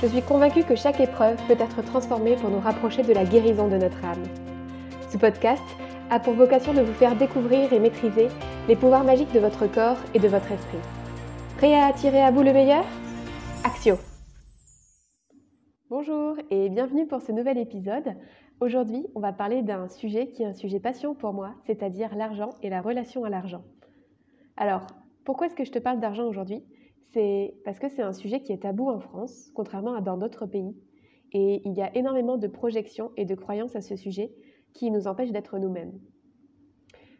Je suis convaincue que chaque épreuve peut être transformée pour nous rapprocher de la guérison de notre âme. Ce podcast a pour vocation de vous faire découvrir et maîtriser les pouvoirs magiques de votre corps et de votre esprit. Prêt à attirer à vous le meilleur? Axio Bonjour et bienvenue pour ce nouvel épisode. Aujourd'hui, on va parler d'un sujet qui est un sujet passion pour moi, c'est-à-dire l'argent et la relation à l'argent. Alors, pourquoi est-ce que je te parle d'argent aujourd'hui? C'est parce que c'est un sujet qui est tabou en France, contrairement à dans d'autres pays. Et il y a énormément de projections et de croyances à ce sujet qui nous empêchent d'être nous-mêmes.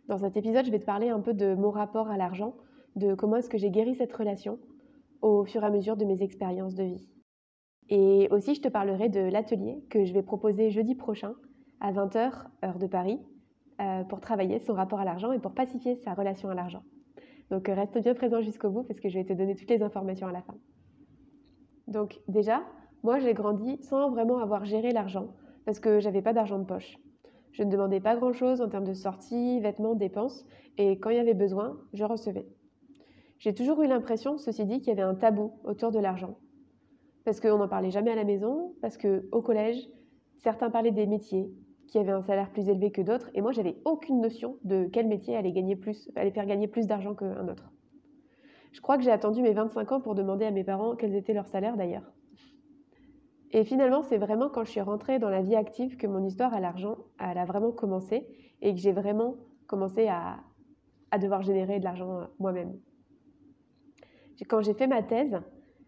Dans cet épisode, je vais te parler un peu de mon rapport à l'argent, de comment est-ce que j'ai guéri cette relation au fur et à mesure de mes expériences de vie. Et aussi, je te parlerai de l'atelier que je vais proposer jeudi prochain à 20h, heure de Paris, euh, pour travailler son rapport à l'argent et pour pacifier sa relation à l'argent. Donc euh, reste bien présent jusqu'au bout parce que je vais te donner toutes les informations à la fin. Donc déjà, moi j'ai grandi sans vraiment avoir géré l'argent parce que j'avais pas d'argent de poche. Je ne demandais pas grand-chose en termes de sorties, vêtements, dépenses et quand il y avait besoin, je recevais. J'ai toujours eu l'impression, ceci dit, qu'il y avait un tabou autour de l'argent. Parce qu'on n'en parlait jamais à la maison, parce qu'au collège, certains parlaient des métiers, qui avaient un salaire plus élevé que d'autres, et moi, j'avais aucune notion de quel métier allait, gagner plus, allait faire gagner plus d'argent qu'un autre. Je crois que j'ai attendu mes 25 ans pour demander à mes parents quels étaient leurs salaires d'ailleurs. Et finalement, c'est vraiment quand je suis rentrée dans la vie active que mon histoire à l'argent a vraiment commencé et que j'ai vraiment commencé à, à devoir générer de l'argent moi-même. Quand j'ai fait ma thèse,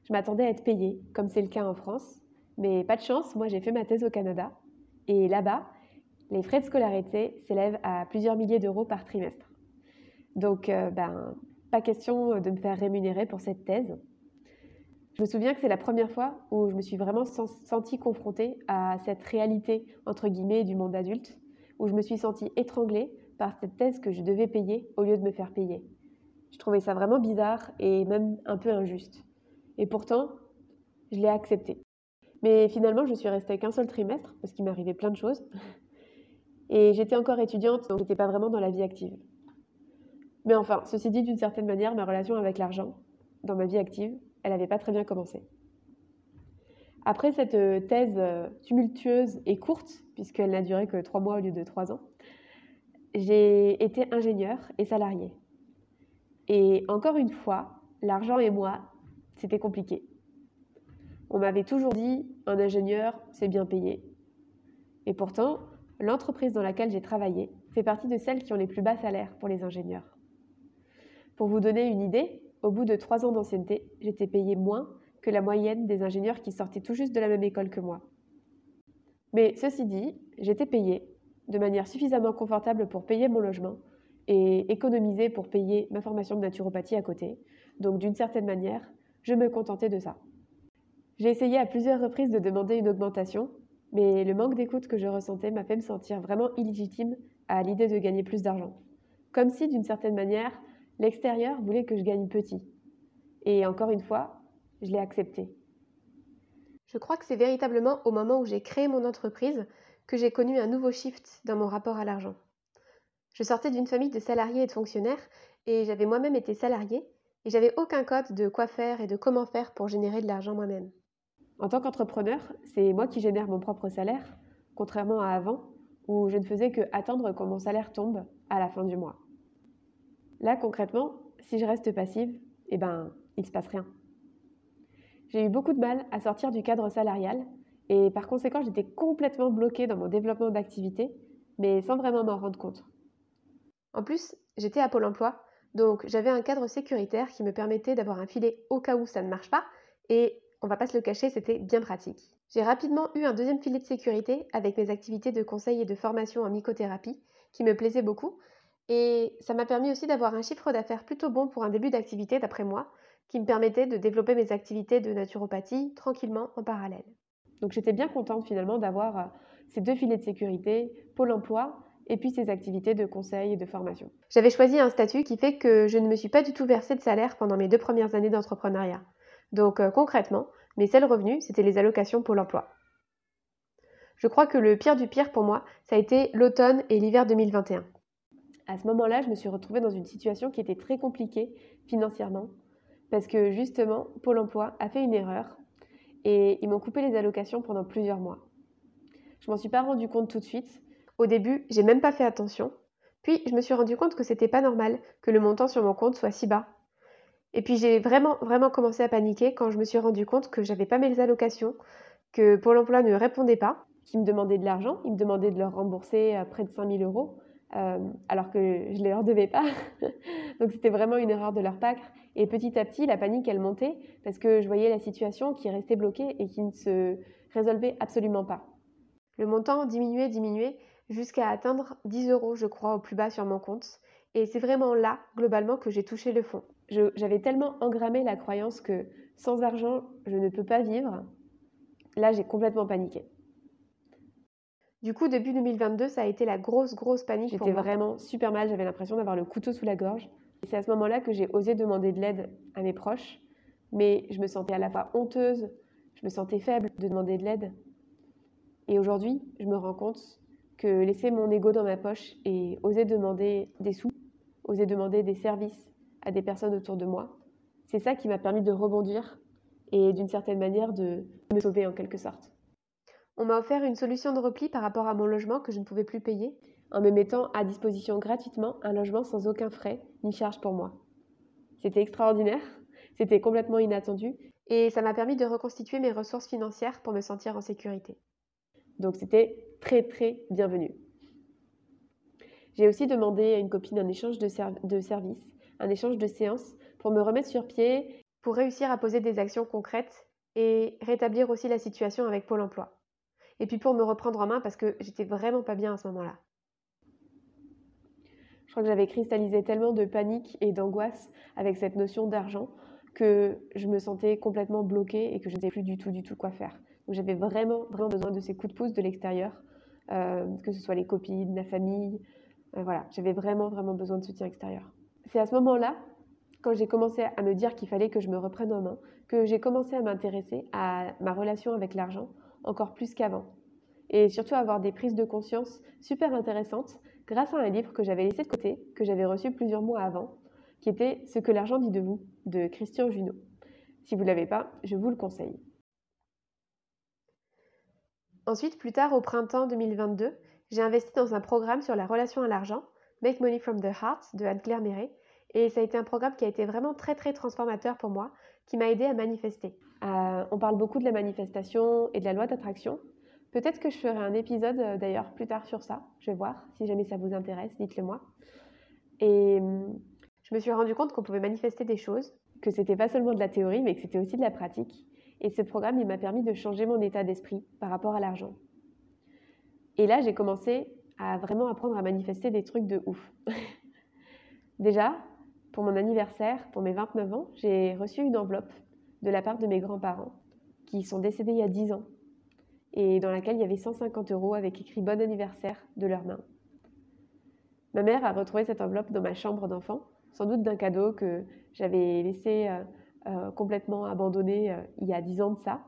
je m'attendais à être payée, comme c'est le cas en France. Mais pas de chance, moi j'ai fait ma thèse au Canada. Et là-bas, les frais de scolarité s'élèvent à plusieurs milliers d'euros par trimestre. Donc, euh, ben, pas question de me faire rémunérer pour cette thèse. Je me souviens que c'est la première fois où je me suis vraiment sentie confrontée à cette réalité, entre guillemets, du monde adulte, où je me suis sentie étranglée par cette thèse que je devais payer au lieu de me faire payer. Je trouvais ça vraiment bizarre et même un peu injuste. Et pourtant, je l'ai accepté. Mais finalement, je suis restée qu'un seul trimestre parce qu'il m'arrivait plein de choses. Et j'étais encore étudiante, donc j'étais pas vraiment dans la vie active. Mais enfin, ceci dit, d'une certaine manière, ma relation avec l'argent, dans ma vie active, elle n'avait pas très bien commencé. Après cette euh, thèse euh, tumultueuse et courte, puisqu'elle n'a duré que trois mois au lieu de trois ans, j'ai été ingénieur et salarié. Et encore une fois, l'argent et moi, c'était compliqué. On m'avait toujours dit, un ingénieur, c'est bien payé. Et pourtant, l'entreprise dans laquelle j'ai travaillé fait partie de celles qui ont les plus bas salaires pour les ingénieurs. Pour vous donner une idée, au bout de trois ans d'ancienneté, j'étais payé moins que la moyenne des ingénieurs qui sortaient tout juste de la même école que moi. Mais ceci dit, j'étais payé de manière suffisamment confortable pour payer mon logement et économiser pour payer ma formation de naturopathie à côté. Donc d'une certaine manière, je me contentais de ça. J'ai essayé à plusieurs reprises de demander une augmentation, mais le manque d'écoute que je ressentais m'a fait me sentir vraiment illégitime à l'idée de gagner plus d'argent. Comme si, d'une certaine manière, l'extérieur voulait que je gagne petit. Et encore une fois, je l'ai accepté. Je crois que c'est véritablement au moment où j'ai créé mon entreprise que j'ai connu un nouveau shift dans mon rapport à l'argent. Je sortais d'une famille de salariés et de fonctionnaires et j'avais moi-même été salarié et j'avais aucun code de quoi faire et de comment faire pour générer de l'argent moi-même. En tant qu'entrepreneur, c'est moi qui génère mon propre salaire, contrairement à avant, où je ne faisais que attendre que mon salaire tombe à la fin du mois. Là, concrètement, si je reste passive, eh ben, il ne se passe rien. J'ai eu beaucoup de mal à sortir du cadre salarial et par conséquent, j'étais complètement bloquée dans mon développement d'activité, mais sans vraiment m'en rendre compte. En plus, j'étais à Pôle emploi, donc j'avais un cadre sécuritaire qui me permettait d'avoir un filet au cas où ça ne marche pas et on va pas se le cacher, c'était bien pratique. J'ai rapidement eu un deuxième filet de sécurité avec mes activités de conseil et de formation en mycothérapie qui me plaisaient beaucoup et ça m'a permis aussi d'avoir un chiffre d'affaires plutôt bon pour un début d'activité d'après moi qui me permettait de développer mes activités de naturopathie tranquillement en parallèle. Donc j'étais bien contente finalement d'avoir euh, ces deux filets de sécurité, Pôle emploi et puis ces activités de conseil et de formation. J'avais choisi un statut qui fait que je ne me suis pas du tout versé de salaire pendant mes deux premières années d'entrepreneuriat. Donc euh, concrètement, mes seuls revenus, c'était les allocations Pôle emploi. Je crois que le pire du pire pour moi, ça a été l'automne et l'hiver 2021. À ce moment-là, je me suis retrouvée dans une situation qui était très compliquée financièrement parce que justement, Pôle emploi a fait une erreur et ils m'ont coupé les allocations pendant plusieurs mois. Je m'en suis pas rendu compte tout de suite. Au début, j'ai même pas fait attention. Puis je me suis rendu compte que c'était pas normal que le montant sur mon compte soit si bas. Et puis j'ai vraiment vraiment commencé à paniquer quand je me suis rendu compte que j'avais pas mes allocations, que Pôle emploi ne répondait pas, qu'ils me demandaient de l'argent, ils me demandaient de leur rembourser près de 5000 euros. Euh, alors que je ne leur devais pas. Donc c'était vraiment une erreur de leur part. Et petit à petit, la panique, elle montait parce que je voyais la situation qui restait bloquée et qui ne se résolvait absolument pas. Le montant diminuait, diminuait jusqu'à atteindre 10 euros, je crois, au plus bas sur mon compte. Et c'est vraiment là, globalement, que j'ai touché le fond. J'avais tellement engrammé la croyance que sans argent, je ne peux pas vivre. Là, j'ai complètement paniqué. Du coup, début 2022, ça a été la grosse, grosse panique. J'étais vraiment super mal, j'avais l'impression d'avoir le couteau sous la gorge. C'est à ce moment-là que j'ai osé demander de l'aide à mes proches, mais je me sentais à la fois honteuse, je me sentais faible de demander de l'aide. Et aujourd'hui, je me rends compte que laisser mon ego dans ma poche et oser demander des sous, oser demander des services à des personnes autour de moi, c'est ça qui m'a permis de rebondir et d'une certaine manière de me sauver en quelque sorte. On m'a offert une solution de repli par rapport à mon logement que je ne pouvais plus payer, en me mettant à disposition gratuitement un logement sans aucun frais ni charge pour moi. C'était extraordinaire, c'était complètement inattendu, et ça m'a permis de reconstituer mes ressources financières pour me sentir en sécurité. Donc c'était très très bienvenu. J'ai aussi demandé à une copine un échange de, de services, un échange de séances pour me remettre sur pied, pour réussir à poser des actions concrètes et rétablir aussi la situation avec Pôle Emploi et puis pour me reprendre en main parce que j'étais vraiment pas bien à ce moment-là. Je crois que j'avais cristallisé tellement de panique et d'angoisse avec cette notion d'argent que je me sentais complètement bloquée et que je ne savais plus du tout, du tout quoi faire. J'avais vraiment, vraiment besoin de ces coups de pouce de l'extérieur, euh, que ce soit les copines, la famille. Euh, voilà, j'avais vraiment, vraiment besoin de soutien extérieur. C'est à ce moment-là, quand j'ai commencé à me dire qu'il fallait que je me reprenne en main, que j'ai commencé à m'intéresser à ma relation avec l'argent encore plus qu'avant. Et surtout avoir des prises de conscience super intéressantes grâce à un livre que j'avais laissé de côté, que j'avais reçu plusieurs mois avant, qui était Ce que l'argent dit de vous, de Christian Junot. Si vous ne l'avez pas, je vous le conseille. Ensuite, plus tard, au printemps 2022, j'ai investi dans un programme sur la relation à l'argent, Make Money from the Heart, de Anne-Claire Méret, et ça a été un programme qui a été vraiment très très transformateur pour moi, qui m'a aidé à manifester. Euh, on parle beaucoup de la manifestation et de la loi d'attraction. Peut-être que je ferai un épisode euh, d'ailleurs plus tard sur ça. Je vais voir. Si jamais ça vous intéresse, dites-le moi. Et hum, je me suis rendu compte qu'on pouvait manifester des choses, que c'était pas seulement de la théorie, mais que c'était aussi de la pratique. Et ce programme, il m'a permis de changer mon état d'esprit par rapport à l'argent. Et là, j'ai commencé à vraiment apprendre à manifester des trucs de ouf. Déjà, pour mon anniversaire, pour mes 29 ans, j'ai reçu une enveloppe de la part de mes grands-parents qui sont décédés il y a 10 ans et dans laquelle il y avait 150 euros avec écrit Bon anniversaire de leurs mains. Ma mère a retrouvé cette enveloppe dans ma chambre d'enfant, sans doute d'un cadeau que j'avais laissé euh, euh, complètement abandonné euh, il y a 10 ans de ça.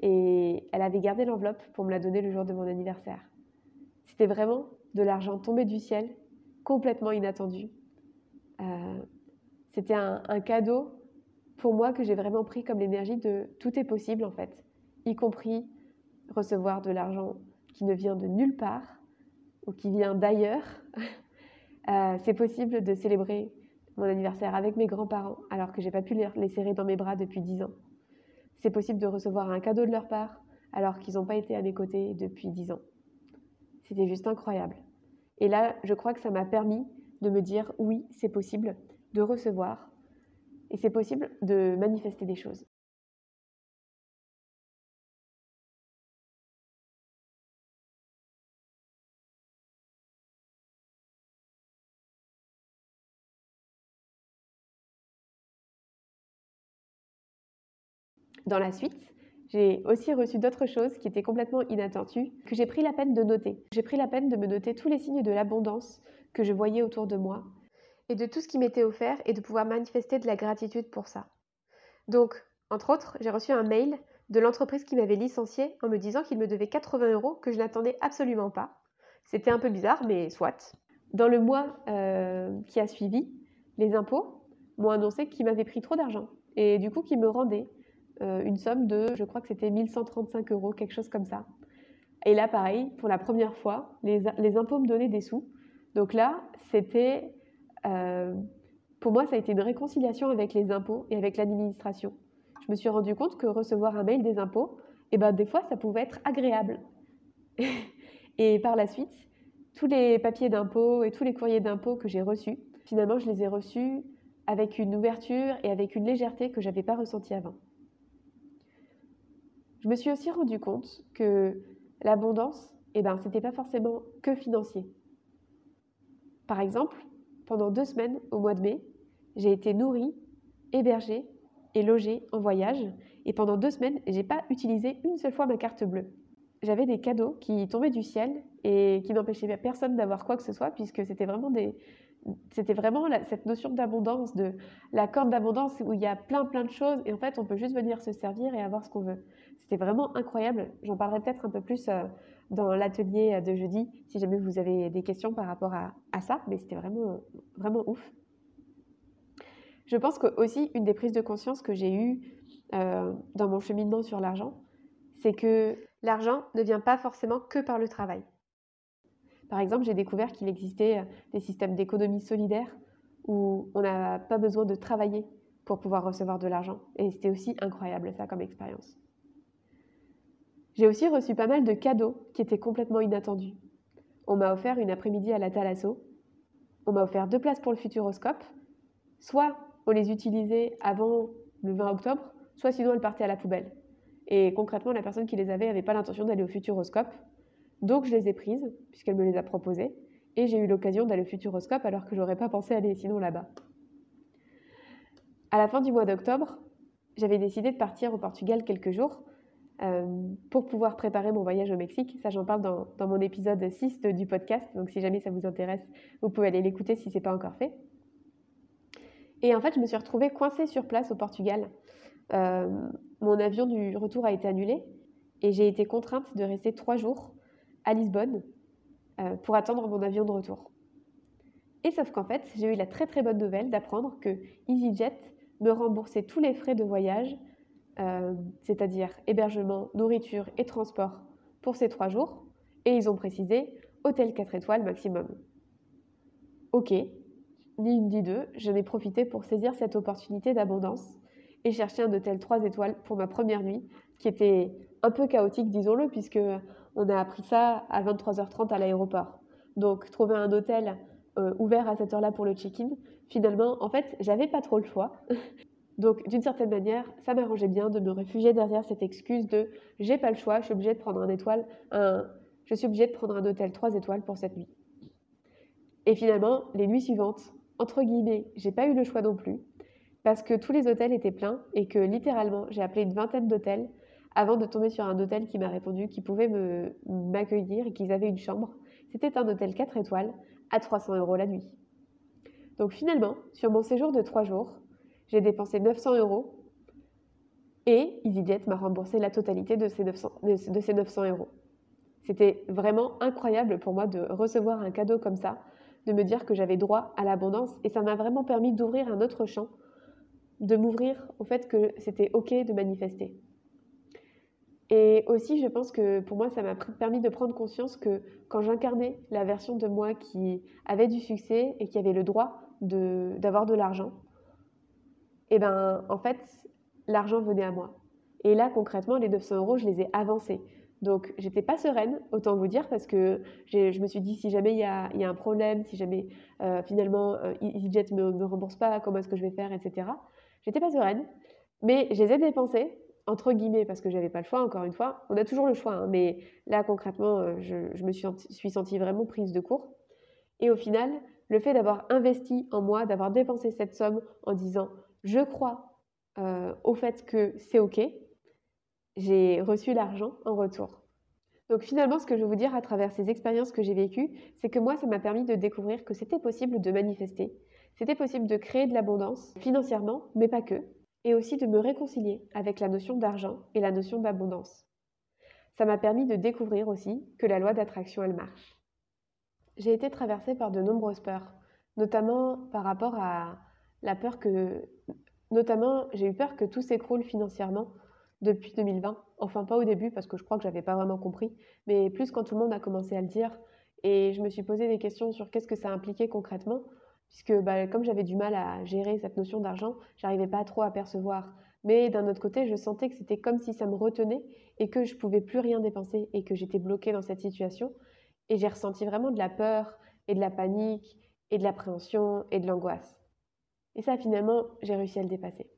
Et elle avait gardé l'enveloppe pour me la donner le jour de mon anniversaire. C'était vraiment de l'argent tombé du ciel, complètement inattendu. C'était un, cadeau pour moi que j'ai vraiment pris comme l'énergie de tout est possible en fait, y compris recevoir de l'argent qui ne vient de nulle part ou qui vient d'ailleurs. Euh, c'est possible de célébrer mon anniversaire avec mes grands-parents alors que j'ai pas pu les serrer dans mes bras depuis dix ans. C'est possible de recevoir un cadeau de leur part alors qu'ils n'ont pas été à mes côtés depuis dix ans. C'était juste incroyable. Et là, je crois que ça m'a permis de me dire oui, c'est possible de recevoir et c'est possible de manifester des choses. Dans la suite, j'ai aussi reçu d'autres choses qui étaient complètement inattendues, que j'ai pris la peine de noter. J'ai pris la peine de me noter tous les signes de l'abondance que je voyais autour de moi et de tout ce qui m'était offert et de pouvoir manifester de la gratitude pour ça. Donc, entre autres, j'ai reçu un mail de l'entreprise qui m'avait licencié en me disant qu'il me devait 80 euros que je n'attendais absolument pas. C'était un peu bizarre, mais soit. Dans le mois euh, qui a suivi, les impôts m'ont annoncé qu'ils m'avaient pris trop d'argent et du coup qu'ils me rendaient euh, une somme de, je crois que c'était 1135 euros, quelque chose comme ça. Et là, pareil, pour la première fois, les, les impôts me donnaient des sous. Donc là, c'était, euh, pour moi, ça a été une réconciliation avec les impôts et avec l'administration. Je me suis rendu compte que recevoir un mail des impôts, eh ben, des fois, ça pouvait être agréable. et par la suite, tous les papiers d'impôts et tous les courriers d'impôts que j'ai reçus, finalement, je les ai reçus avec une ouverture et avec une légèreté que je n'avais pas ressentie avant. Je me suis aussi rendu compte que l'abondance, eh ben, ce n'était pas forcément que financier. Par exemple, pendant deux semaines au mois de mai, j'ai été nourrie, hébergée et logée en voyage. Et pendant deux semaines, je n'ai pas utilisé une seule fois ma carte bleue. J'avais des cadeaux qui tombaient du ciel et qui n'empêchaient personne d'avoir quoi que ce soit, puisque c'était vraiment des, c'était vraiment cette notion d'abondance, de la corde d'abondance où il y a plein plein de choses et en fait on peut juste venir se servir et avoir ce qu'on veut. C'était vraiment incroyable. J'en parlerai peut-être un peu plus euh, dans l'atelier de jeudi si jamais vous avez des questions par rapport à, ça, mais c'était vraiment vraiment ouf. Je pense que aussi une des prises de conscience que j'ai eues euh, dans mon cheminement sur l'argent, c'est que l'argent ne vient pas forcément que par le travail. Par exemple, j'ai découvert qu'il existait euh, des systèmes d'économie solidaire où on n'a pas besoin de travailler pour pouvoir recevoir de l'argent. Et c'était aussi incroyable ça comme expérience. J'ai aussi reçu pas mal de cadeaux qui étaient complètement inattendus. On m'a offert une après-midi à la Thalasso. On m'a offert deux places pour le Futuroscope. Soit on les utilisait avant le 20 octobre, soit sinon elles partaient à la poubelle. Et concrètement, la personne qui les avait n'avait pas l'intention d'aller au Futuroscope. Donc je les ai prises, puisqu'elle me les a proposées, et j'ai eu l'occasion d'aller au Futuroscope alors que j'aurais pas pensé aller sinon là-bas. À la fin du mois d'octobre, j'avais décidé de partir au Portugal quelques jours pour pouvoir préparer mon voyage au Mexique. Ça, j'en parle dans, mon épisode 6 du podcast, donc si jamais ça vous intéresse, vous pouvez aller l'écouter si ce n'est pas encore fait. Et en fait, je me suis retrouvée coincée sur place au Portugal. Euh, mon avion du retour a été annulé et j'ai été contrainte de rester trois jours à Lisbonne euh, pour attendre mon avion de retour. Et sauf qu'en fait, j'ai eu la très très bonne nouvelle d'apprendre que EasyJet me remboursait tous les frais de voyage, euh, c'est-à-dire hébergement, nourriture et transport pour ces trois jours. Et ils ont précisé hôtel 4 étoiles maximum. Ok, ni une ni deux, j'en ai profité pour saisir cette opportunité d'abondance et chercher un hôtel 3 étoiles pour ma première nuit, qui était un peu chaotique, disons-le, puisque on a appris ça à 23h30 à l'aéroport. Donc, trouver un hôtel euh, ouvert à cette heure-là pour le check-in, finalement, en fait, j'avais pas trop le choix. Donc, d'une certaine manière, ça m'arrangeait bien de me réfugier derrière cette excuse de j'ai pas le choix, je suis obligée de prendre un hôtel 3 étoiles pour cette nuit. Et finalement, les nuits suivantes, entre guillemets, j'ai pas eu le choix non plus, parce que tous les hôtels étaient pleins et que littéralement, j'ai appelé une vingtaine d'hôtels avant de tomber sur un hôtel qui m'a répondu qu'il pouvait m'accueillir et qu'ils avaient une chambre. C'était un hôtel 4 étoiles à 300 euros la nuit. Donc finalement, sur mon séjour de 3 jours, j'ai dépensé 900 euros et EasyJet m'a remboursé la totalité de ces 900, de ces 900 euros. C'était vraiment incroyable pour moi de recevoir un cadeau comme ça, de me dire que j'avais droit à l'abondance et ça m'a vraiment permis d'ouvrir un autre champ, de m'ouvrir au fait que c'était OK de manifester. Et aussi, je pense que pour moi, ça m'a permis de prendre conscience que quand j'incarnais la version de moi qui avait du succès et qui avait le droit d'avoir de, l'argent, et eh ben, en fait, l'argent venait à moi. Et là, concrètement, les 900 euros, je les ai avancés. Donc, j'étais pas sereine, autant vous dire, parce que je me suis dit, si jamais il y a, un problème, si jamais euh, finalement euh, EasyJet ne me, me rembourse pas, comment est-ce que je vais faire, etc. J'étais pas sereine, mais je les ai dépensés entre guillemets, parce que j'avais pas le choix, encore une fois. On a toujours le choix, hein, mais là, concrètement, euh, je, me suis, suis, sentie vraiment prise de court. Et au final, le fait d'avoir investi en moi, d'avoir dépensé cette somme en disant je crois euh, au fait que c'est OK, j'ai reçu l'argent en retour. Donc finalement, ce que je veux vous dire à travers ces expériences que j'ai vécues, c'est que moi, ça m'a permis de découvrir que c'était possible de manifester, c'était possible de créer de l'abondance financièrement, mais pas que, et aussi de me réconcilier avec la notion d'argent et la notion d'abondance. Ça m'a permis de découvrir aussi que la loi d'attraction, elle marche. J'ai été traversée par de nombreuses peurs, notamment par rapport à la peur que... Notamment, j'ai eu peur que tout s'écroule financièrement depuis 2020. Enfin, pas au début, parce que je crois que j'avais pas vraiment compris, mais plus quand tout le monde a commencé à le dire. Et je me suis posé des questions sur qu'est-ce que ça impliquait concrètement, puisque bah, comme j'avais du mal à gérer cette notion d'argent, j'arrivais pas trop à percevoir. Mais d'un autre côté, je sentais que c'était comme si ça me retenait et que je pouvais plus rien dépenser et que j'étais bloquée dans cette situation. Et j'ai ressenti vraiment de la peur et de la panique et de l'appréhension et de l'angoisse. Et ça, finalement, j'ai réussi à le dépasser.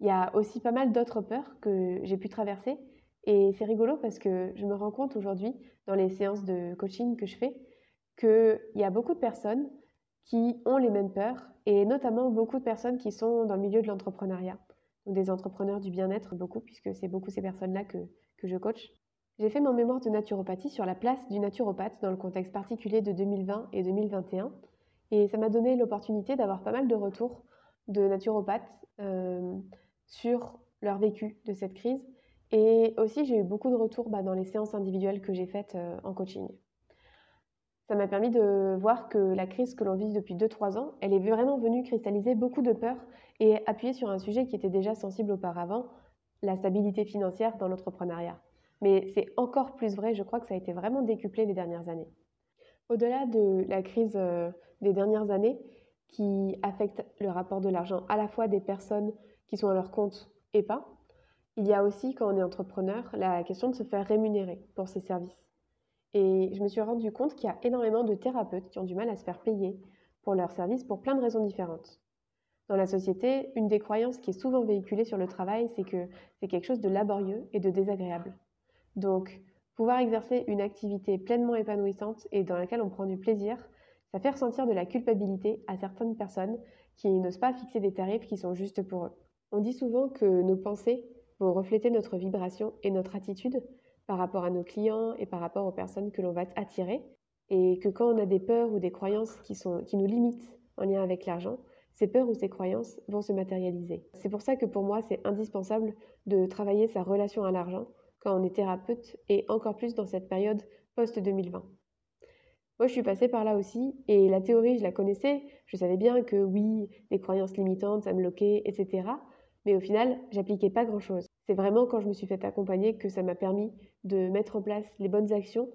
Il y a aussi pas mal d'autres peurs que j'ai pu traverser. Et c'est rigolo parce que je me rends compte aujourd'hui, dans les séances de coaching que je fais, qu'il y a beaucoup de personnes qui ont les mêmes peurs, et notamment beaucoup de personnes qui sont dans le milieu de l'entrepreneuriat, donc des entrepreneurs du bien-être, beaucoup, puisque c'est beaucoup ces personnes-là que, que je coach. J'ai fait mon mémoire de naturopathie sur la place du naturopathe dans le contexte particulier de 2020 et 2021, et ça m'a donné l'opportunité d'avoir pas mal de retours de naturopathes euh, sur leur vécu de cette crise. Et aussi, j'ai eu beaucoup de retours bah, dans les séances individuelles que j'ai faites euh, en coaching. Ça m'a permis de voir que la crise que l'on vit depuis 2-3 ans, elle est vraiment venue cristalliser beaucoup de peurs et appuyer sur un sujet qui était déjà sensible auparavant, la stabilité financière dans l'entrepreneuriat. Mais c'est encore plus vrai, je crois que ça a été vraiment décuplé les dernières années. Au-delà de la crise euh, des dernières années qui affecte le rapport de l'argent à la fois des personnes qui sont à leur compte et pas. Il y a aussi, quand on est entrepreneur, la question de se faire rémunérer pour ses services. Et je me suis rendu compte qu'il y a énormément de thérapeutes qui ont du mal à se faire payer pour leurs services pour plein de raisons différentes. Dans la société, une des croyances qui est souvent véhiculée sur le travail, c'est que c'est quelque chose de laborieux et de désagréable. Donc, pouvoir exercer une activité pleinement épanouissante et dans laquelle on prend du plaisir, ça fait ressentir de la culpabilité à certaines personnes qui n'osent pas fixer des tarifs qui sont justes pour eux. On dit souvent que nos pensées vont refléter notre vibration et notre attitude par rapport à nos clients et par rapport aux personnes que l'on va attirer. Et que quand on a des peurs ou des croyances qui, sont, qui nous limitent en lien avec l'argent, ces peurs ou ces croyances vont se matérialiser. C'est pour ça que pour moi, c'est indispensable de travailler sa relation à l'argent quand on est thérapeute et encore plus dans cette période post-2020. Moi, je suis passée par là aussi et la théorie, je la connaissais. Je savais bien que oui, les croyances limitantes, ça me bloquait, etc. Mais au final, j'appliquais pas grand-chose. C'est vraiment quand je me suis fait accompagner que ça m'a permis de mettre en place les bonnes actions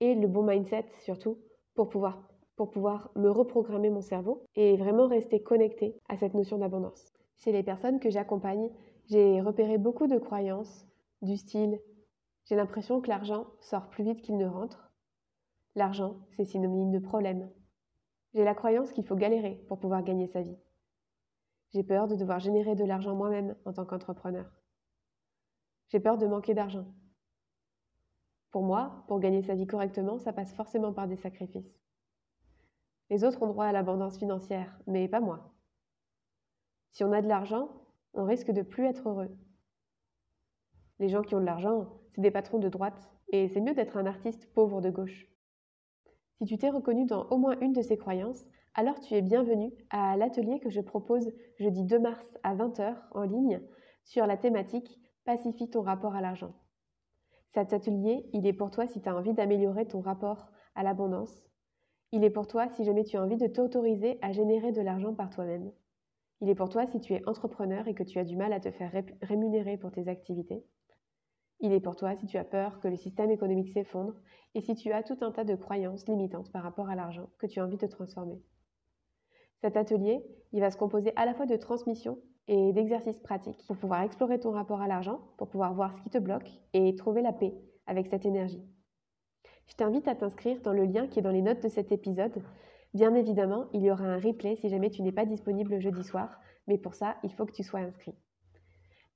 et le bon mindset surtout pour pouvoir, pour pouvoir me reprogrammer mon cerveau et vraiment rester connecté à cette notion d'abondance. Chez les personnes que j'accompagne, j'ai repéré beaucoup de croyances du style j'ai l'impression que l'argent sort plus vite qu'il ne rentre. L'argent, c'est synonyme de problème. J'ai la croyance qu'il faut galérer pour pouvoir gagner sa vie. J'ai peur de devoir générer de l'argent moi-même en tant qu'entrepreneur. J'ai peur de manquer d'argent. Pour moi, pour gagner sa vie correctement, ça passe forcément par des sacrifices. Les autres ont droit à l'abondance financière, mais pas moi. Si on a de l'argent, on risque de plus être heureux. Les gens qui ont de l'argent, c'est des patrons de droite, et c'est mieux d'être un artiste pauvre de gauche. Si tu t'es reconnu dans au moins une de ces croyances, alors tu es bienvenue à l'atelier que je propose jeudi 2 mars à 20h en ligne sur la thématique Pacifie ton rapport à l'argent. Cet atelier, il est pour toi si tu as envie d'améliorer ton rapport à l'abondance. Il est pour toi si jamais tu as envie de t'autoriser à générer de l'argent par toi-même. Il est pour toi si tu es entrepreneur et que tu as du mal à te faire rémunérer pour tes activités. Il est pour toi si tu as peur que le système économique s'effondre et si tu as tout un tas de croyances limitantes par rapport à l'argent que tu as envie de transformer. Cet atelier, il va se composer à la fois de transmission et d'exercices pratiques pour pouvoir explorer ton rapport à l'argent, pour pouvoir voir ce qui te bloque et trouver la paix avec cette énergie. Je t'invite à t'inscrire dans le lien qui est dans les notes de cet épisode. Bien évidemment, il y aura un replay si jamais tu n'es pas disponible jeudi soir, mais pour ça, il faut que tu sois inscrit.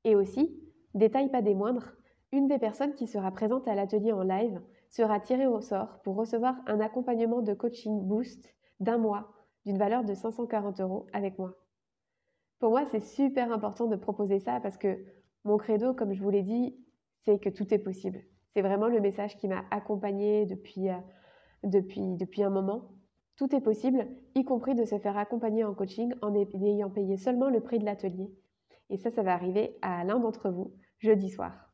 Et aussi, détail pas des moindres, une des personnes qui sera présente à l'atelier en live sera tirée au sort pour recevoir un accompagnement de coaching boost d'un mois d'une valeur de 540 euros avec moi. Pour moi, c'est super important de proposer ça parce que Mon credo, comme je vous l'ai dit, c'est que tout est possible. C'est vraiment le message qui m'a accompagnée depuis, euh, depuis, depuis un moment. Tout est possible, y compris de se faire accompagner en coaching en ayant payé seulement le prix de l'atelier. Et ça, ça va arriver à l'un d'entre vous jeudi soir.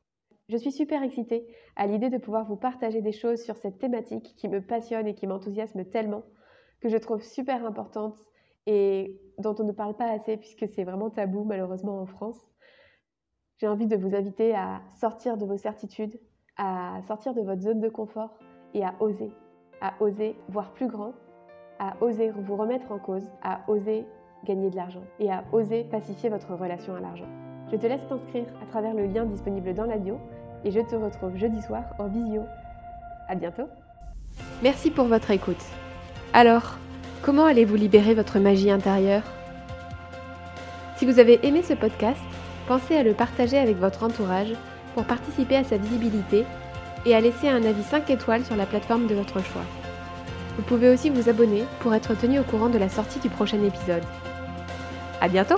Je suis super excitée à l'idée de pouvoir vous partager des choses sur cette thématique qui me passionne et qui m'enthousiasme tellement, que je trouve super importante et dont on ne parle pas assez puisque c'est vraiment tabou malheureusement en France. J'ai envie de vous inviter à sortir de vos certitudes, à sortir de votre zone de confort et à oser, à oser voir plus grand, à oser vous remettre en cause, à oser gagner de l'argent et à oser pacifier votre relation à l'argent. Je te laisse t'inscrire à travers le lien disponible dans la et je te retrouve jeudi soir en visio. À bientôt. Merci pour votre écoute. Alors, comment allez-vous libérer votre magie intérieure? Si vous avez aimé ce podcast, pensez à le partager avec votre entourage pour participer à sa visibilité et à laisser un avis 5 étoiles sur la plateforme de votre choix. Vous pouvez aussi vous abonner pour être tenu au courant de la sortie du prochain épisode. À bientôt!